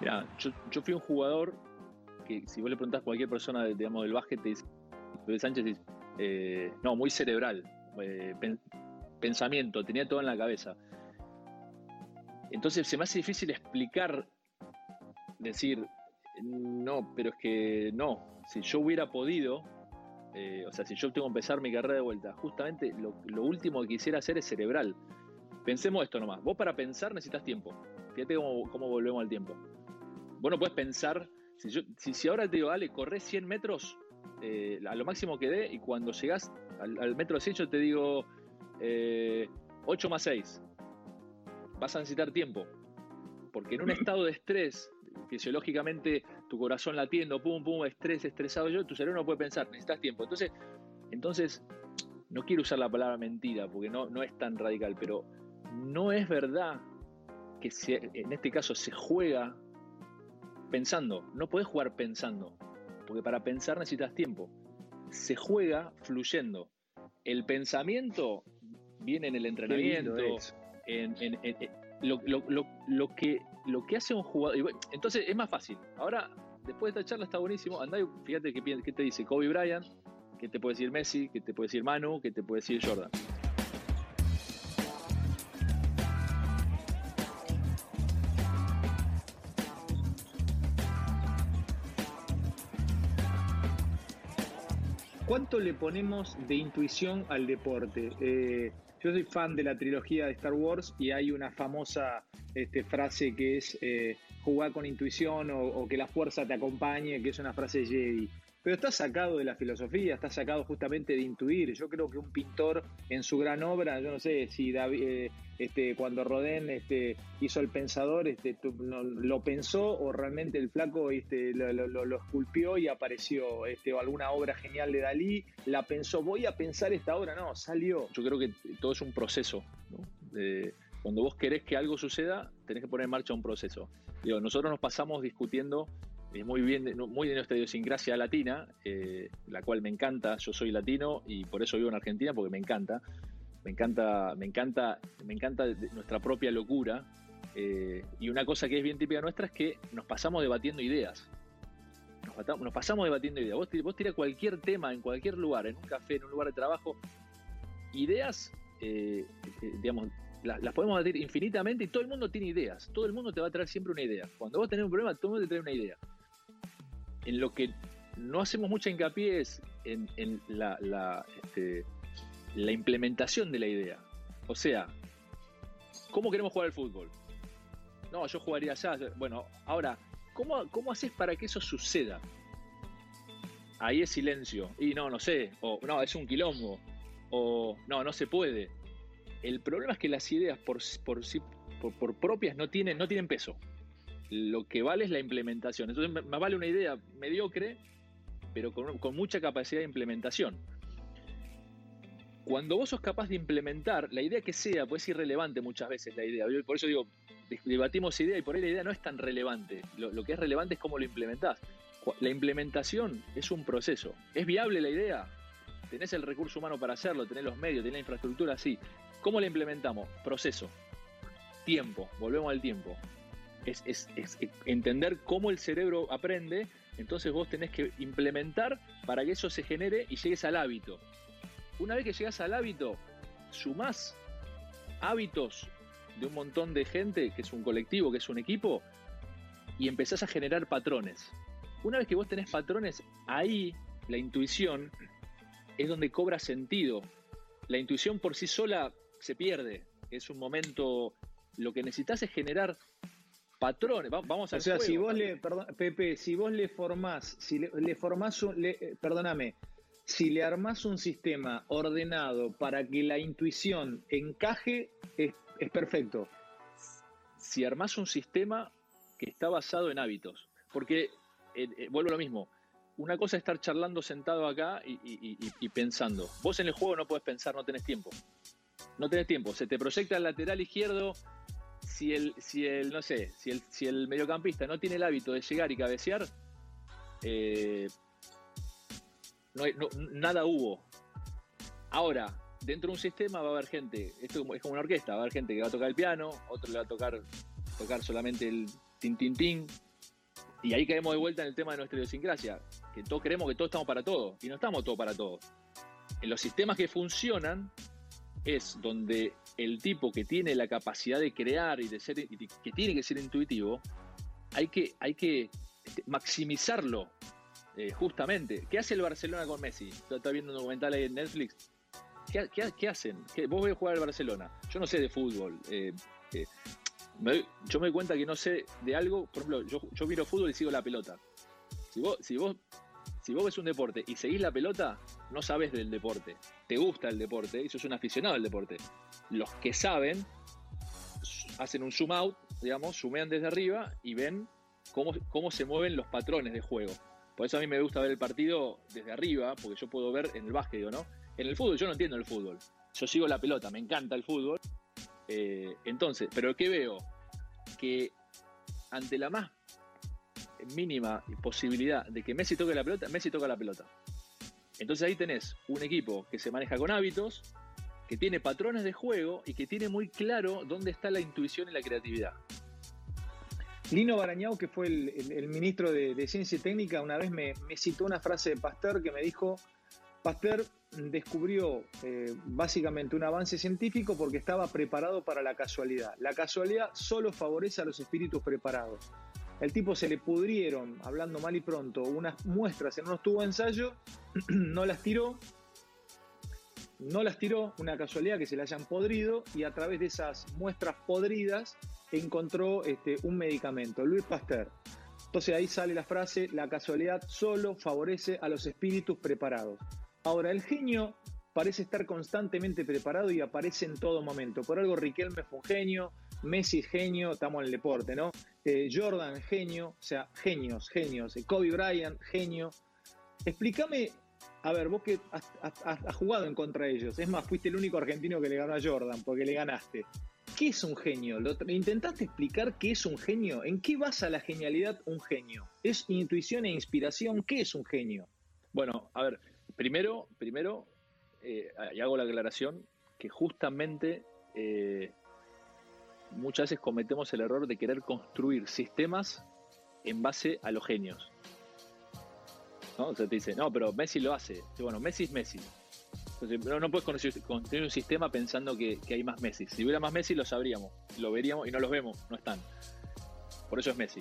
Mira, yo, fui un jugador que si vos le preguntás a cualquier persona del básquet, te dice, Sánchez eh, no, muy cerebral, eh, pensamiento, tenía todo en la cabeza. Entonces se me hace difícil explicar, decir, no, pero es que no, si yo hubiera podido, eh, o sea, si yo tengo que empezar mi carrera de vuelta, justamente lo, último que quisiera hacer es cerebral. Pensemos esto nomás, vos para pensar necesitas tiempo. Fíjate cómo, volvemos al tiempo. Vos no puedes pensar, si, yo, si, ahora te digo, dale, corre 100 metros eh, a lo máximo que dé y cuando llegás al, metro 100 yo te digo 8 eh, más 6. Vas a necesitar tiempo. Porque en un estado de estrés, fisiológicamente tu corazón latiendo, pum, pum, estrés, estresado yo, tu cerebro no puede pensar, necesitas tiempo. Entonces, entonces no quiero usar la palabra mentira porque no, no es tan radical, pero no es verdad que en este caso se juega pensando. No puedes jugar pensando, porque para pensar necesitas tiempo. Se juega fluyendo. El pensamiento viene en el entrenamiento, en, lo, que, lo que hace un jugador. Entonces es más fácil. Ahora, después de esta charla está buenísimo. Andá y fíjate qué, te dice Kobe Bryant, qué te puede decir Messi, qué te puede decir Manu, qué te puede decir Jordan. ¿Cuánto le ponemos de intuición al deporte? Eh, yo soy fan de la trilogía de Star Wars y hay una famosa este, frase que es eh, jugar con intuición o, que la fuerza te acompañe, que es una frase Jedi. Pero está sacado de la filosofía, está sacado justamente de intuir. Yo creo que un pintor en su gran obra, yo no sé si David, eh, este, cuando Rodin este, hizo El Pensador, este, lo pensó o realmente el flaco este, lo, esculpió y apareció, este, alguna obra genial de Dalí, la pensó, voy a pensar esta obra, no, salió. Yo creo que todo es un proceso. cuando vos querés que algo suceda, tenés que poner en marcha un proceso. Digo, nosotros nos pasamos discutiendo es muy bien, muy de nuestra idiosincrasia latina, eh, la cual me encanta. Yo soy latino y por eso vivo en Argentina porque me encanta, me encanta, me encanta, me encanta nuestra propia locura. Eh, y una cosa que es bien típica nuestra es que nos pasamos debatiendo ideas. Nos, pasamos debatiendo ideas. Vos, vos tirás cualquier tema en cualquier lugar, en un café, en un lugar de trabajo, ideas, eh, digamos, las, podemos debatir infinitamente y todo el mundo tiene ideas. Todo el mundo te va a traer siempre una idea. Cuando vos tenés un problema, todo el mundo te trae una idea en lo que no hacemos mucha hincapié es en, la, este, la, implementación de la idea. O sea, ¿cómo queremos jugar al fútbol? No, yo jugaría allá. Bueno, ahora, ¿cómo, ¿cómo haces para que eso suceda? Ahí es silencio. Y no, no sé. O no, es un quilombo. O no, no se puede. El problema es que las ideas por, por, por, por propias no tienen, no tienen peso lo que vale es la implementación. Entonces me vale una idea mediocre, pero con, mucha capacidad de implementación. Cuando vos sos capaz de implementar, la idea que sea, pues es irrelevante muchas veces la idea. Por eso digo, debatimos idea y por ahí la idea no es tan relevante. Lo, que es relevante es cómo lo implementás. La implementación es un proceso. ¿Es viable la idea? ¿Tenés el recurso humano para hacerlo? ¿Tenés los medios? ¿Tenés la infraestructura? Sí. ¿Cómo la implementamos? Proceso. Tiempo. Volvemos al tiempo es, entender cómo el cerebro aprende, entonces vos tenés que implementar para que eso se genere y llegues al hábito. Una vez que llegas al hábito, sumás hábitos de un montón de gente, que es un colectivo, que es un equipo, y empezás a generar patrones. Una vez que vos tenés patrones, ahí la intuición es donde cobra sentido. La intuición por sí sola se pierde. Es un momento, lo que necesitas es generar patrones. Vamos a O sea, si vos le, perdón, Pepe, si vos le formás, si le, formás un, eh, perdóname, si le armás un sistema ordenado para que la intuición encaje, es, perfecto. Si armás un sistema que está basado en hábitos, porque eh, eh, vuelvo a lo mismo. Una cosa es estar charlando sentado acá y, y, pensando. Vos en el juego no podés pensar, no tenés tiempo. No tenés tiempo. Se te proyecta el lateral izquierdo si el, si el, no sé, si el, si el mediocampista no tiene el hábito de llegar y cabecear, eh, no, nada hubo. Ahora, dentro de un sistema va a haber gente, esto es como una orquesta, va a haber gente que va a tocar el piano, otro le va a tocar, tocar solamente el tin tin tin, y ahí caemos de vuelta en el tema de nuestra idiosincrasia, que todos creemos que todos estamos para todo, y no estamos todos para todo. En los sistemas que funcionan es donde el tipo que tiene la capacidad de crear y de ser, que tiene que ser intuitivo, hay que, hay que maximizarlo eh, justamente. ¿Qué hace el Barcelona con Messi? Está viendo un documental ahí en Netflix. ¿Qué, hacen? Vos a jugar al Barcelona. Yo no sé de fútbol. Eh, eh, yo me doy cuenta que no sé de algo. Por ejemplo, yo, yo miro fútbol y sigo la pelota. Si vos, si vos si vos ves un deporte y seguís la pelota, no sabes del deporte. Te gusta el deporte y sos un aficionado al deporte. Los que saben hacen un zoom out, digamos, zoomean desde arriba y ven cómo, cómo se mueven los patrones de juego. Por eso a mí me gusta ver el partido desde arriba, porque yo puedo ver en el básquet, ¿no? En el fútbol yo no entiendo el fútbol. Yo sigo la pelota, me encanta el fútbol. Eh, entonces, pero ¿qué veo? Que ante la más mínima posibilidad de que Messi toque la pelota, Messi toca la pelota. Entonces ahí tenés un equipo que se maneja con hábitos, que tiene patrones de juego y que tiene muy claro dónde está la intuición y la creatividad. Lino Barañao, que fue el, ministro de, Ciencia y Técnica, una vez me, citó una frase de Pasteur que me dijo, Pasteur descubrió eh, básicamente un avance científico porque estaba preparado para la casualidad. La casualidad solo favorece a los espíritus preparados. El tipo se le pudrieron, hablando mal y pronto, unas muestras en unos tubos de ensayo, no las tiró, no las tiró, una casualidad que se le hayan podrido, y a través de esas muestras podridas encontró este, un medicamento, Louis Pasteur. Entonces ahí sale la frase, la casualidad solo favorece a los espíritus preparados. Ahora, el genio parece estar constantemente preparado y aparece en todo momento. Por algo Riquelme fue un genio, Messi genio, estamos en el deporte, ¿no? Eh, Jordan genio, o sea, genios, genios. Eh, Kobe Bryant genio. Explícame, a ver, vos que has, jugado en contra de ellos, es más, fuiste el único argentino que le ganó a Jordan porque le ganaste. ¿Qué es un genio? ¿Lo, ¿Intentaste explicar qué es un genio? ¿En qué basa la genialidad un genio? ¿Es intuición e inspiración? ¿Qué es un genio? Bueno, a ver, primero, primero, eh, y hago la aclaración, que justamente muchas veces cometemos el error de querer construir sistemas en base a los genios. ¿No? O sea, te dice, no, pero Messi lo hace. bueno, Messi es Messi. Entonces, no, no puedes construir un sistema pensando que, hay más Messi. Si hubiera más Messi, lo sabríamos, lo veríamos y no los vemos, no están. Por eso es Messi.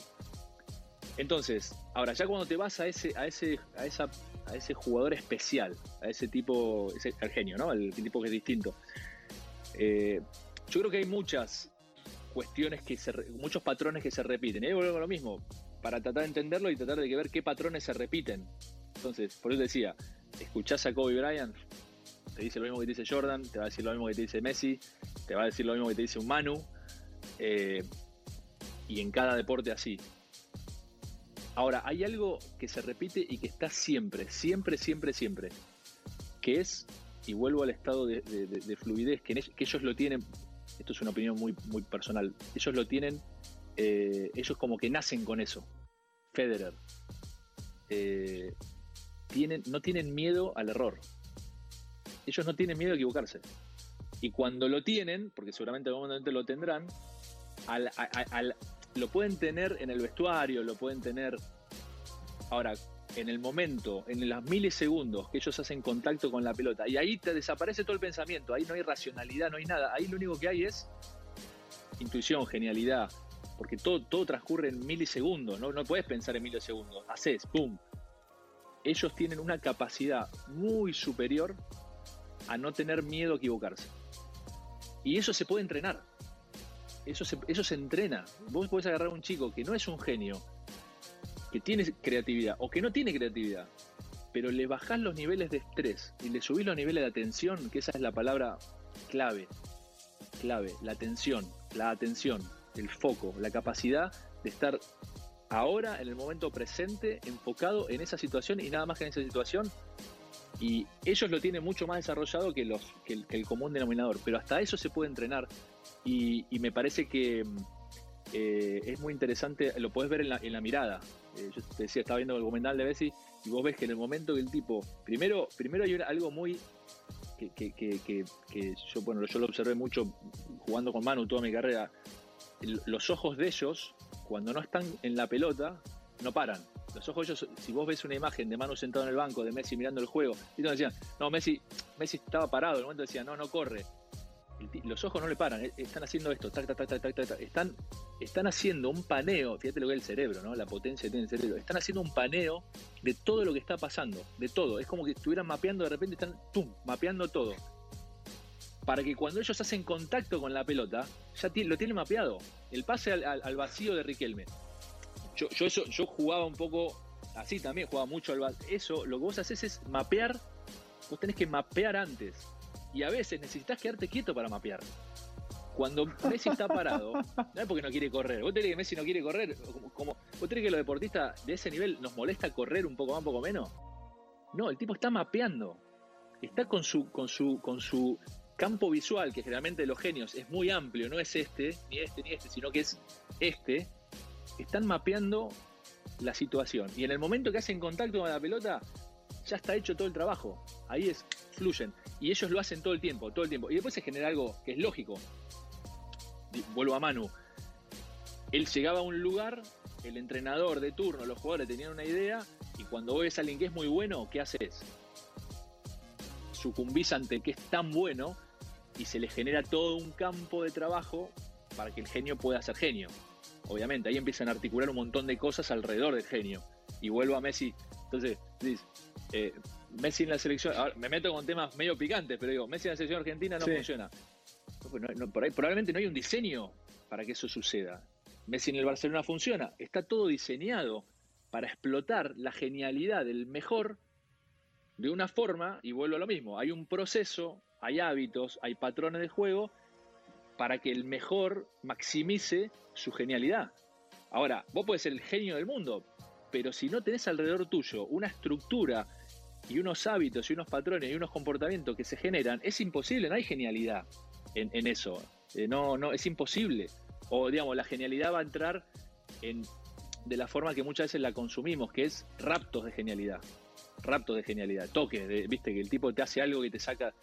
Entonces, ahora ya cuando te vas a ese, a ese, a esa, a ese jugador especial, a ese tipo, ese, al genio, ¿no? El tipo que es distinto. Eh, yo creo que hay muchas cuestiones que se, muchos patrones que se repiten. Y ahí vuelvo a lo mismo, para tratar de entenderlo y tratar de ver qué patrones se repiten. Entonces, por eso decía, escuchás a Kobe Bryant, te dice lo mismo que te dice Jordan, te va a decir lo mismo que te dice Messi, te va a decir lo mismo que te dice un Manu, eh, y en cada deporte así. Ahora, hay algo que se repite y que está siempre, siempre, siempre, siempre, que es, y vuelvo al estado de, fluidez, que, ellos lo tienen esto es una opinión muy, personal, ellos lo tienen, eh, ellos como que nacen con eso. Federer. Eh, no tienen miedo al error. Ellos no tienen miedo a equivocarse. Y cuando lo tienen, porque seguramente algún momento lo tendrán, lo pueden tener en el vestuario, lo pueden tener. Ahora, en el momento, en los milisegundos que ellos hacen contacto con la pelota, y ahí te desaparece todo el pensamiento, ahí no hay racionalidad, no hay nada, ahí lo único que hay es intuición, genialidad, porque todo, todo transcurre en milisegundos, ¿no? no puedes pensar en milisegundos, haces, ¡pum! Ellos tienen una capacidad muy superior a no tener miedo a equivocarse. Y eso se puede entrenar. Eso se, eso se entrena. Vos podés agarrar a un chico que no es un genio, que tiene creatividad o que no tiene creatividad, pero le bajás los niveles de estrés y le subís los niveles de atención, que esa es la palabra clave, clave, la atención, la atención, el foco, la capacidad de estar ahora, en el momento presente, enfocado en esa situación y nada más que en esa situación. Y ellos lo tienen mucho más desarrollado que, los, que, el, común denominador, pero hasta eso se puede entrenar. Y, me parece que eh, es muy interesante, lo puedes ver en la, en la mirada. Eh, yo te decía, estaba viendo el documental de Bessi y vos ves que en el momento que el tipo, primero, primero hay algo muy que, yo, bueno, yo lo observé mucho jugando con Manu toda mi carrera. los ojos de ellos, cuando no están en la pelota, no paran. Los ojos ellos, si vos ves una imagen de Manu sentado en el banco, de Messi mirando el juego, y decían, no, Messi, Messi estaba parado, en el momento decían, no, no corre. los ojos no le paran, eh, están haciendo esto, están, están haciendo un paneo, fíjate lo que es el cerebro, ¿no? La potencia que tiene el cerebro, están haciendo un paneo de todo lo que está pasando, de todo. Es como que estuvieran mapeando, de repente están, ¡tum!, mapeando todo. Para que cuando ellos hacen contacto con la pelota, ya lo tienen mapeado. El pase al vacío de Riquelme yo, yo, eso, yo jugaba un poco así también, jugaba mucho al Eso, lo que vos haces es mapear, vos tenés que mapear antes. Y a veces necesitas quedarte quieto para mapear. Cuando Messi está parado, no es porque no quiere correr. Vos tenés que Messi no quiere correr. Como, vos tenés que los deportistas de ese nivel nos molesta correr un poco más, un poco menos. No, el tipo está mapeando. Está con su, con su, con su campo visual, que generalmente de los genios es muy amplio, no es este, ni este, ni este, sino que es este están mapeando la situación. Y en el momento que hacen contacto con la pelota, ya está hecho todo el trabajo. Ahí es, fluyen. Y ellos lo hacen todo el tiempo, todo el tiempo. Y después se genera algo que es lógico. Vuelvo a Manu. Él llegaba a un lugar, el entrenador de turno, los jugadores tenían una idea, y cuando ves a alguien que es muy bueno, ¿qué haces? Sucumbís ante que es tan bueno y se le genera todo un campo de trabajo para que el genio pueda ser genio obviamente. Ahí empiezan a articular un montón de cosas alrededor del genio. Y vuelvo a Messi. Entonces, eh, Messi en la selección. Ahora, me meto con temas medio picantes, pero digo, Messi en la selección argentina no funciona. Pues probablemente no hay un diseño para que eso suceda. Messi en el Barcelona funciona. Está todo diseñado para explotar la genialidad del mejor de una forma, y vuelvo a lo mismo, hay un proceso, hay hábitos, hay patrones de juego para que el mejor maximice su genialidad. Ahora, vos puedes ser el genio del mundo, pero si no tenés alrededor tuyo una estructura y unos hábitos y unos patrones y unos comportamientos que se generan, es imposible, no hay genialidad en, eso. Eh, no, no, es imposible. O digamos, la genialidad va a entrar en, de la forma que muchas veces la consumimos, que es raptos de genialidad. Raptos de genialidad, toques, de, viste, que el tipo te hace algo que te saca.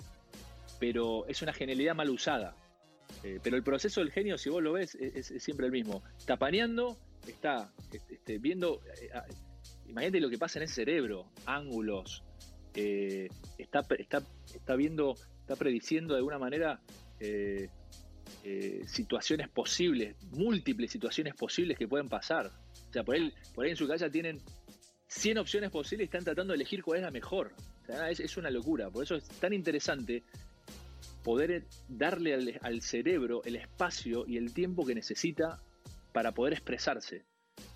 Pero es una genialidad mal usada. Eh, pero el proceso del genio, si vos lo ves, es, siempre el mismo. Está paneando, está este, viendo. Eh, imagínate lo que pasa en ese cerebro, ángulos. Eh, está, está, está viendo, está prediciendo de alguna manera situaciones posibles, múltiples situaciones posibles que pueden pasar. O sea, por, él, por ahí en su casa tienen 100 opciones posibles y están tratando de elegir cuál es la mejor. es, es, una locura. Por eso es tan interesante poder darle al, cerebro el espacio y el tiempo que necesita para poder expresarse.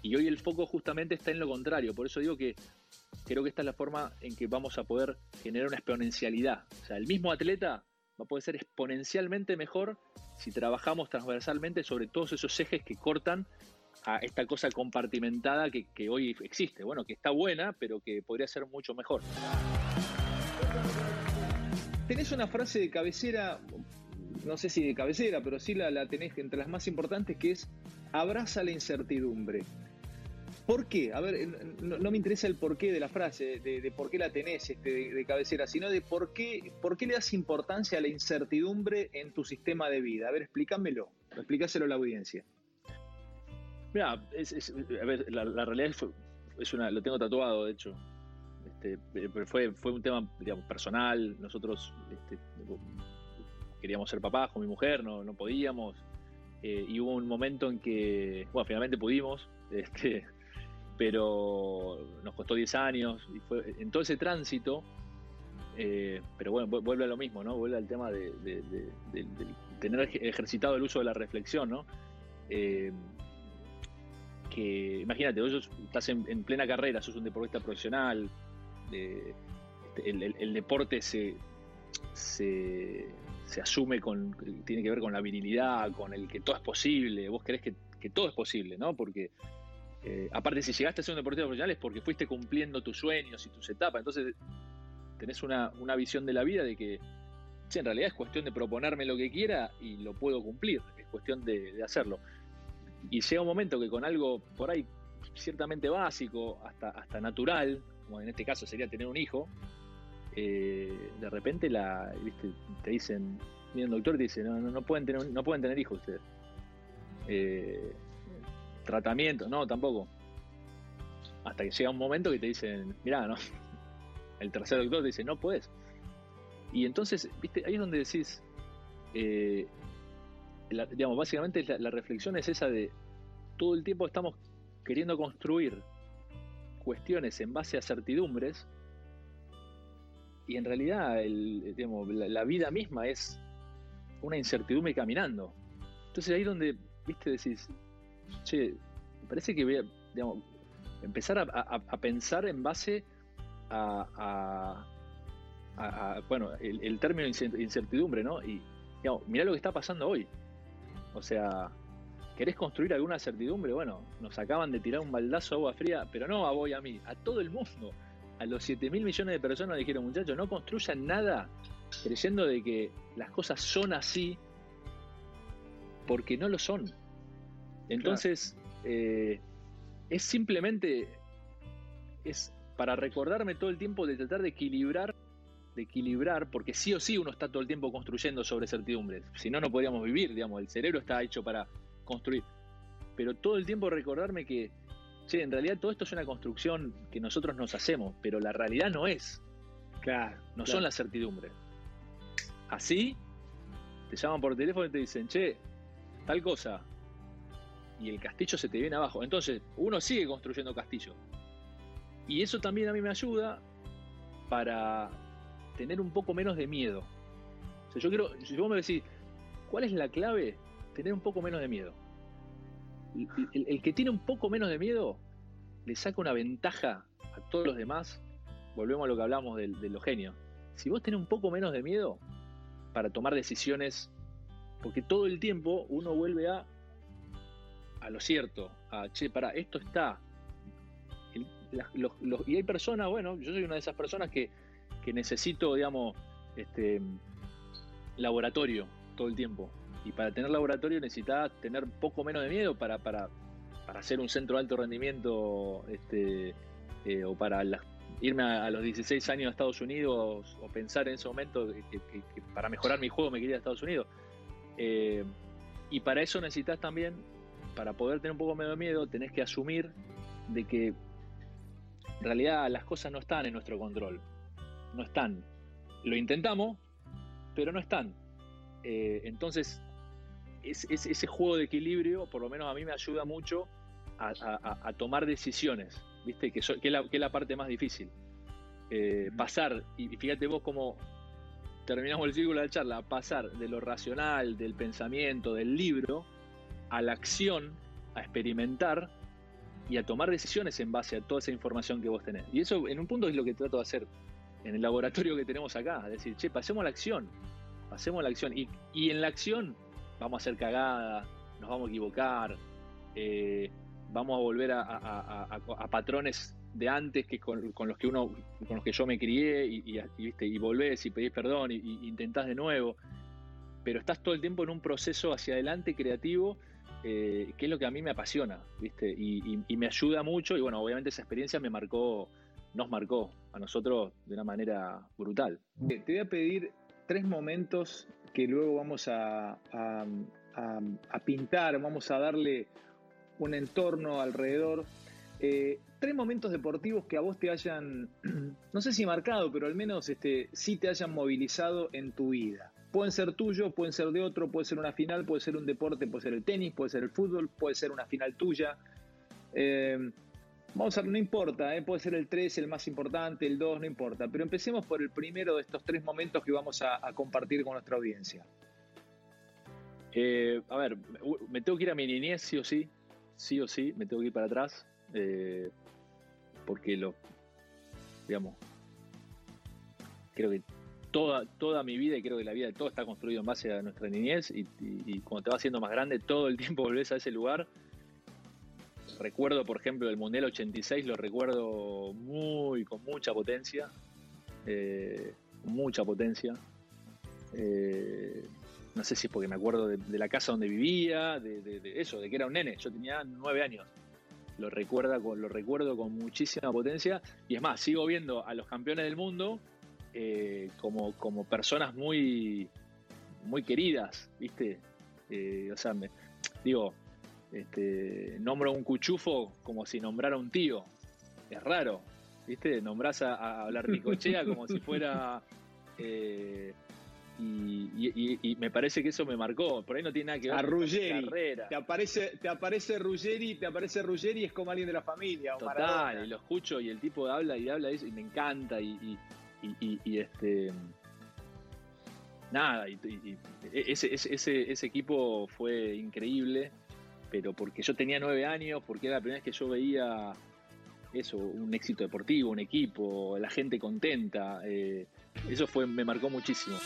Y hoy el foco justamente está en lo contrario, por eso digo que creo que esta es la forma en que vamos a poder generar una exponencialidad. O sea, el mismo atleta va a poder ser exponencialmente mejor si trabajamos transversalmente sobre todos esos ejes que cortan a esta cosa compartimentada que, que hoy existe. Bueno, que está buena, pero que podría ser mucho mejor tenés una frase de cabecera, no sé si de cabecera, pero sí la, tenés entre las más importantes, que es abraza la incertidumbre. ¿Por qué? A ver, no, me interesa el porqué de la frase, de, por qué la tenés este, de, cabecera, sino de por qué, por qué le das importancia a la incertidumbre en tu sistema de vida. A ver, explícamelo, explícaselo a la audiencia. Mira, a ver, la, realidad es, una, lo tengo tatuado, de hecho. Este, pero fue, fue un tema digamos, personal. Nosotros este, queríamos ser papás con mi mujer, no, no podíamos. Eh, y hubo un momento en que, bueno, finalmente pudimos, este, pero nos costó 10 años. Y fue en todo ese tránsito, eh, pero bueno, vuelve a lo mismo, ¿no? Vuelve al tema de, tener ejercitado el uso de la reflexión, ¿no? Eh, que imagínate, vos estás en, plena carrera, sos un deportista profesional, este, el, deporte se, se, asume con, tiene que ver con la virilidad, con el que todo es posible, vos crees que, todo es posible, ¿no? Porque eh, aparte si llegaste a ser un deportista profesional es porque fuiste cumpliendo tus sueños y tus etapas, entonces tenés una, visión de la vida de que en realidad es cuestión de proponerme lo que quiera y lo puedo cumplir, es cuestión de, de hacerlo. Y llega un momento que con algo por ahí ciertamente básico, hasta, hasta natural, como en este caso sería tener un hijo, eh, de repente la, te dicen, viene un doctor y dice, no, no, pueden tener, no pueden tener hijos ustedes. Eh, tratamiento, no, tampoco. Hasta que llega un momento que te dicen, mirá, no. El tercer doctor te dice, no puedes. Y entonces, viste, ahí es donde decís, eh, digamos, básicamente la, reflexión es esa de todo el tiempo estamos queriendo construir cuestiones en base a certidumbres y en realidad la, vida misma es una incertidumbre caminando. Entonces ahí donde, viste, decís, che, me parece que voy a, empezar a, pensar en base a, bueno, el, el, término incertidumbre, ¿no? Y digamos, mirá lo que está pasando hoy. O sea, ¿querés construir alguna certidumbre? Bueno, nos acaban de tirar un baldazo de agua fría, pero no a vos y a mí, a todo el mundo. A los 7 mil millones de personas le dijeron, muchachos, no construyan nada creyendo de que las cosas son así, porque no lo son. Entonces, eh, es simplemente, es para recordarme todo el tiempo de tratar de equilibrar de equilibrar, porque sí o sí uno está todo el tiempo construyendo sobre certidumbres. Si no, no podríamos vivir, digamos, el cerebro está hecho para construir. Pero todo el tiempo recordarme que, che, en realidad todo esto es una construcción que nosotros nos hacemos, pero la realidad no es. Claro. No son las certidumbres. Así, te llaman por teléfono y te dicen, che, tal cosa. Y el castillo se te viene abajo. Entonces, uno sigue construyendo castillo. Y eso también a mí me ayuda para tener un poco menos de miedo. O sea, yo quiero, si vos me decís, ¿cuál es la clave? Tener un poco menos de miedo. El, que tiene un poco menos de miedo le saca una ventaja a todos los demás. Volvemos a lo que hablamos de, de los genios. Si vos tenés un poco menos de miedo para tomar decisiones, porque todo el tiempo uno vuelve a, a lo cierto, a, che, para, esto está. y hay personas, bueno, yo soy una de esas personas que que necesito, digamos, este, laboratorio todo el tiempo. Y para tener laboratorio necesitas tener poco menos de miedo para, para, para hacer un centro de alto rendimiento este, eh, o para irme a, los 16 años a Estados Unidos o pensar en ese momento que, para mejorar mi juego me quería a Estados Unidos. Eh, y para eso necesitas también, para poder tener un poco menos de miedo, tenés que asumir de que en realidad las cosas no están en nuestro control no están. Lo intentamos, pero no están. Eh, entonces, es, ese juego de equilibrio, por lo menos a mí me ayuda mucho a, tomar decisiones, ¿viste? Que, que, es la, parte más difícil. Eh, pasar, y fíjate vos cómo terminamos el círculo de la charla, pasar de lo racional, del pensamiento, del libro, a la acción, a experimentar y a tomar decisiones en base a toda esa información que vos tenés. Y eso en un punto es lo que trato de hacer en el laboratorio que tenemos acá. Es decir, che, pasemos la acción, pasemos la acción. Y, en la acción vamos a hacer cagada, nos vamos a equivocar, eh, vamos a volver a, patrones de antes que con, los que uno, con los que yo me crié y, ¿viste? y volvés y pedís perdón y, intentás de nuevo. Pero estás todo el tiempo en un proceso hacia adelante creativo eh, que es lo que a mí me apasiona, ¿viste? Y, y, me ayuda mucho y bueno, obviamente esa experiencia me marcó nos marcó a nosotros de una manera brutal. Te voy a pedir tres momentos que luego vamos a, pintar, vamos a darle un entorno alrededor. Eh, tres momentos deportivos que a vos te hayan, no sé si marcado, pero al menos este, sí te hayan movilizado en tu vida. Pueden ser tuyos, pueden ser de otro, puede ser una final, puede ser un deporte, puede ser el tenis, puede ser el fútbol, puede ser una final tuya. Eh, Vamos a no importa, ¿eh? puede ser el 3 el más importante, el 2, no importa, pero empecemos por el primero de estos tres momentos que vamos a, compartir con nuestra audiencia. Eh, a ver, me tengo que ir a mi niñez sí o sí, sí o sí, me tengo que ir para atrás, eh, porque lo, digamos, creo que toda, toda mi vida y creo que la vida de todo está construido en base a nuestra niñez y, y cuando te vas haciendo más grande todo el tiempo volvés a ese lugar recuerdo, por ejemplo, el Mundial 86, lo recuerdo muy, con mucha potencia, eh, mucha potencia. Eh, no sé si es porque me acuerdo de, la casa donde vivía, de, eso, de que era un nene, yo tenía nueve años. Lo, recuerda, lo recuerdo con muchísima potencia y es más, sigo viendo a los campeones del mundo eh, como, como personas muy, muy queridas, ¿viste? o sea, me, digo, este, nombro un cuchufo como si nombrara un tío. es raro, ¿viste? Nombrás a, a hablar Nicochea como si fuera... Eh, y, me parece que eso me marcó. Por ahí no tiene nada que ver a con Ruggeri. Te aparece, te aparece Ruggeri, te aparece Ruggeri y es como alguien de la familia. Total, y lo escucho y el tipo habla y habla eso y me encanta y, y este nada, y, ese, ese, ese, equipo fue increíble, pero porque yo tenía nueve años, porque era la primera vez que yo veía eso, un éxito deportivo, un equipo, la gente contenta, eh, eso fue, me marcó muchísimo.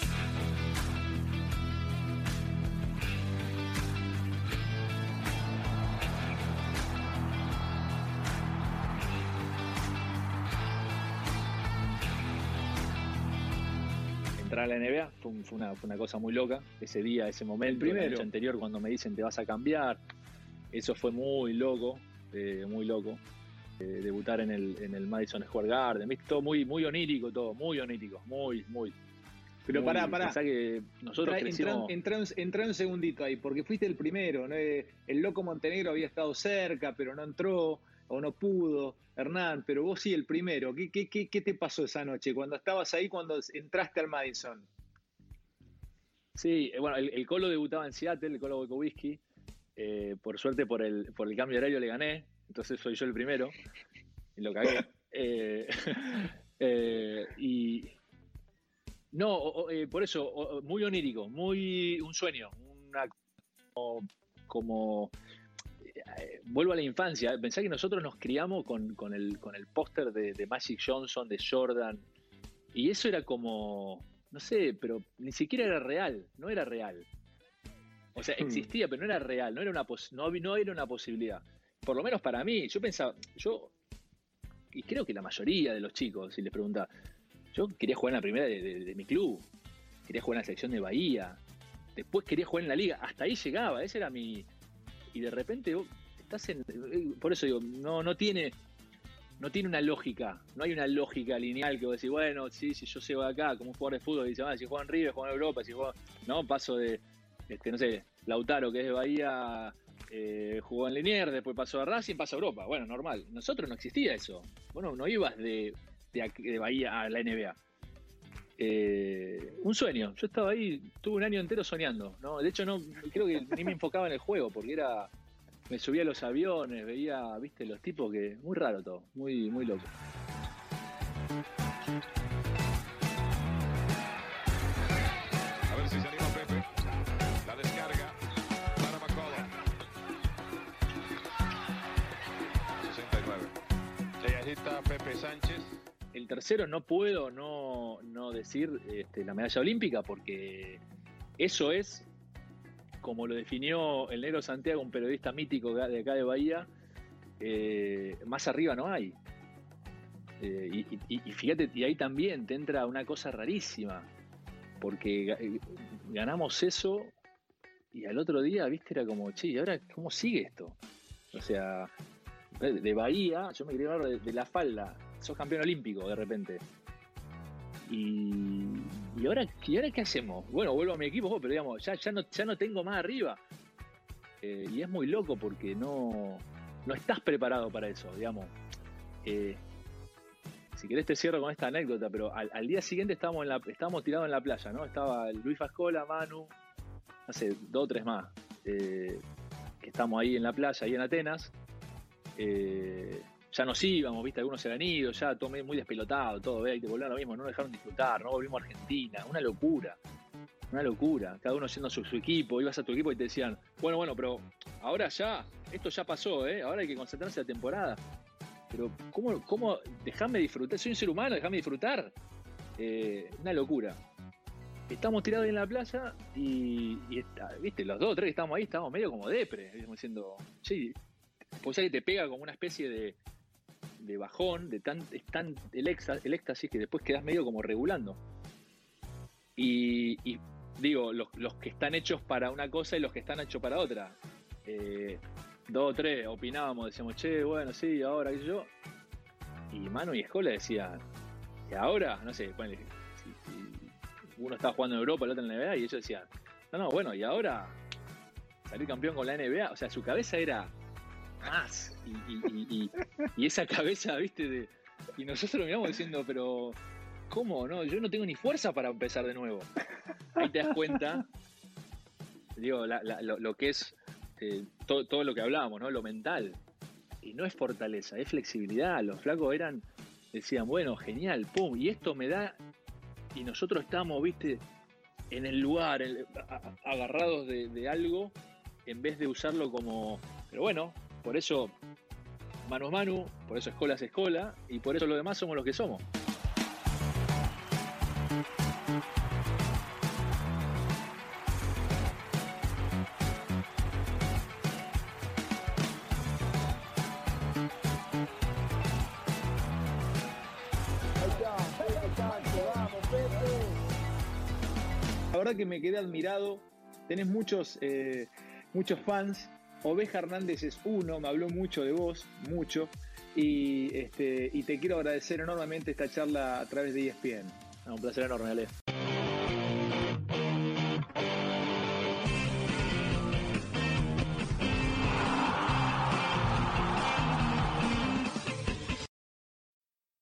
entrar a la NBA fue, una, cosa muy loca. Ese día, ese momento, el primero. anterior, cuando me dicen te vas a cambiar, eso fue muy loco, eh, muy loco. Eh, debutar en el, en el Madison Square Garden, todo muy, muy onírico, todo, muy onírico, muy, muy. Pero pará, pará. que nosotros entra, entra, un, segundito ahí, porque fuiste el primero, ¿no? El loco Montenegro había estado cerca, pero no entró o no pudo, Hernán, pero vos sí el primero. ¿Qué, qué, qué, te pasó esa noche cuando estabas ahí, cuando entraste al Madison? Sí, eh, bueno, el, Colo debutaba en Seattle, el Colo Whisky. Eh, por suerte, por el, por el cambio horario le gané, entonces soy yo el primero. Y lo cagué. Eh, y. No, por eso, muy onírico, muy. un sueño, una. como eh, vuelvo a la infancia, pensá que nosotros nos criamos con, el, con el póster de, Magic Johnson, de Jordan, y eso era como, no sé, pero ni siquiera era real, no era real. O sea, hmm. existía, pero no era real, no era una, no, no era una posibilidad. Por lo menos para mí, yo pensaba, yo, y creo que la mayoría de los chicos, si les pregunta, yo quería jugar en la primera de, mi club, quería jugar en la selección de Bahía, después quería jugar en la liga, hasta ahí llegaba, ese era mi, y de repente estás en. Por eso digo, no, no tiene. No tiene una lógica, no hay una lógica lineal que vos decís, bueno, sí, si yo llego acá como un jugador de fútbol, y dice, ah, si juego en River, juego en Europa, si juego. No, paso de, este, no sé, Lautaro, que es de Bahía, eh, jugó en Liniers, después pasó a Racing, pasó a Europa. Bueno, normal. Nosotros no existía eso. Bueno, no ibas de, de, Bahía a la NBA. Eh, un sueño. Yo estaba ahí, tuve un año entero soñando. ¿no? De hecho, no creo que ni me enfocaba en el juego, porque era me subía a los aviones, veía, viste, los tipos que. Muy raro todo, muy, muy loco. Agita Pepe Sánchez. El tercero no puedo no, no decir este, la medalla olímpica porque eso es como lo definió el negro Santiago, un periodista mítico de acá de Bahía, eh, más arriba no hay. Eh, y, fíjate, y ahí también te entra una cosa rarísima, porque eh, ganamos eso y al otro día, viste, era como, che, ¿y ahora cómo sigue esto? O sea, de Bahía, yo me quería hablar de la falda, sos campeón olímpico de repente. Y, ahora, qué hacemos? Bueno, vuelvo a mi equipo, pero digamos, ya, ya, no, ya no tengo más arriba. Eh, y es muy loco porque no, no estás preparado para eso, digamos. Eh, si querés te cierro con esta anécdota, pero al, día siguiente estábamos, en la, estábamos tirados en la playa, ¿no? Estaba Luis Fascola, Manu, hace dos o tres más, eh, que estamos ahí en la playa, ahí en Atenas. Eh, ya nos íbamos, viste, algunos se han ido, ya tomé muy despelotado, todo, ve, y te volvieron lo mismo, no dejaron disfrutar, no volvimos a Argentina, una locura, una locura, cada uno haciendo su, equipo, ibas a tu equipo y te decían, bueno, bueno, pero ahora ya, esto ya pasó, ¿eh? ahora hay que concentrarse en la temporada. Pero, ¿cómo, cómo dejame disfrutar? Soy un ser humano, déjame disfrutar. Eh, una locura. Estamos tirados en la playa y, viste, los dos o tres que estamos ahí estábamos medio como depre, diciendo, sí, pues ahí te pega como una especie de, de bajón, de tan, es tan el, éxtasis que después quedas medio como regulando. Y, digo, los, que están hechos para una cosa y los que están hechos para otra. Eh, dos o tres opinábamos, decíamos, che, bueno, sí, ahora, y yo. Y Manu y Escola decían, y ahora, no sé, uno estaba jugando en Europa, el otro en la NBA, y ellos decían, no, no, bueno, y ahora salir campeón con la NBA, o sea, su cabeza era más. Y, esa cabeza, viste, de, y nosotros lo miramos diciendo, pero ¿cómo? No, yo no tengo ni fuerza para empezar de nuevo. Ahí te das cuenta, digo, lo, que es eh, todo, lo que hablábamos, ¿no? Lo mental. Y no es fortaleza, es flexibilidad. Los flacos eran, decían, bueno, genial, pum, y esto me da. Y nosotros estamos, viste, en el lugar, agarrados de, algo, en vez de usarlo como. Pero bueno, por eso mano a mano, por eso escola es escola, y por eso lo demás somos los que somos. verdad que me quedé admirado. Tenés muchos, eh, muchos fans. Oveja Hernández es uno, me habló mucho de vos, mucho. Y, este, te quiero agradecer enormemente esta charla a través de ESPN. un placer enorme, Ale.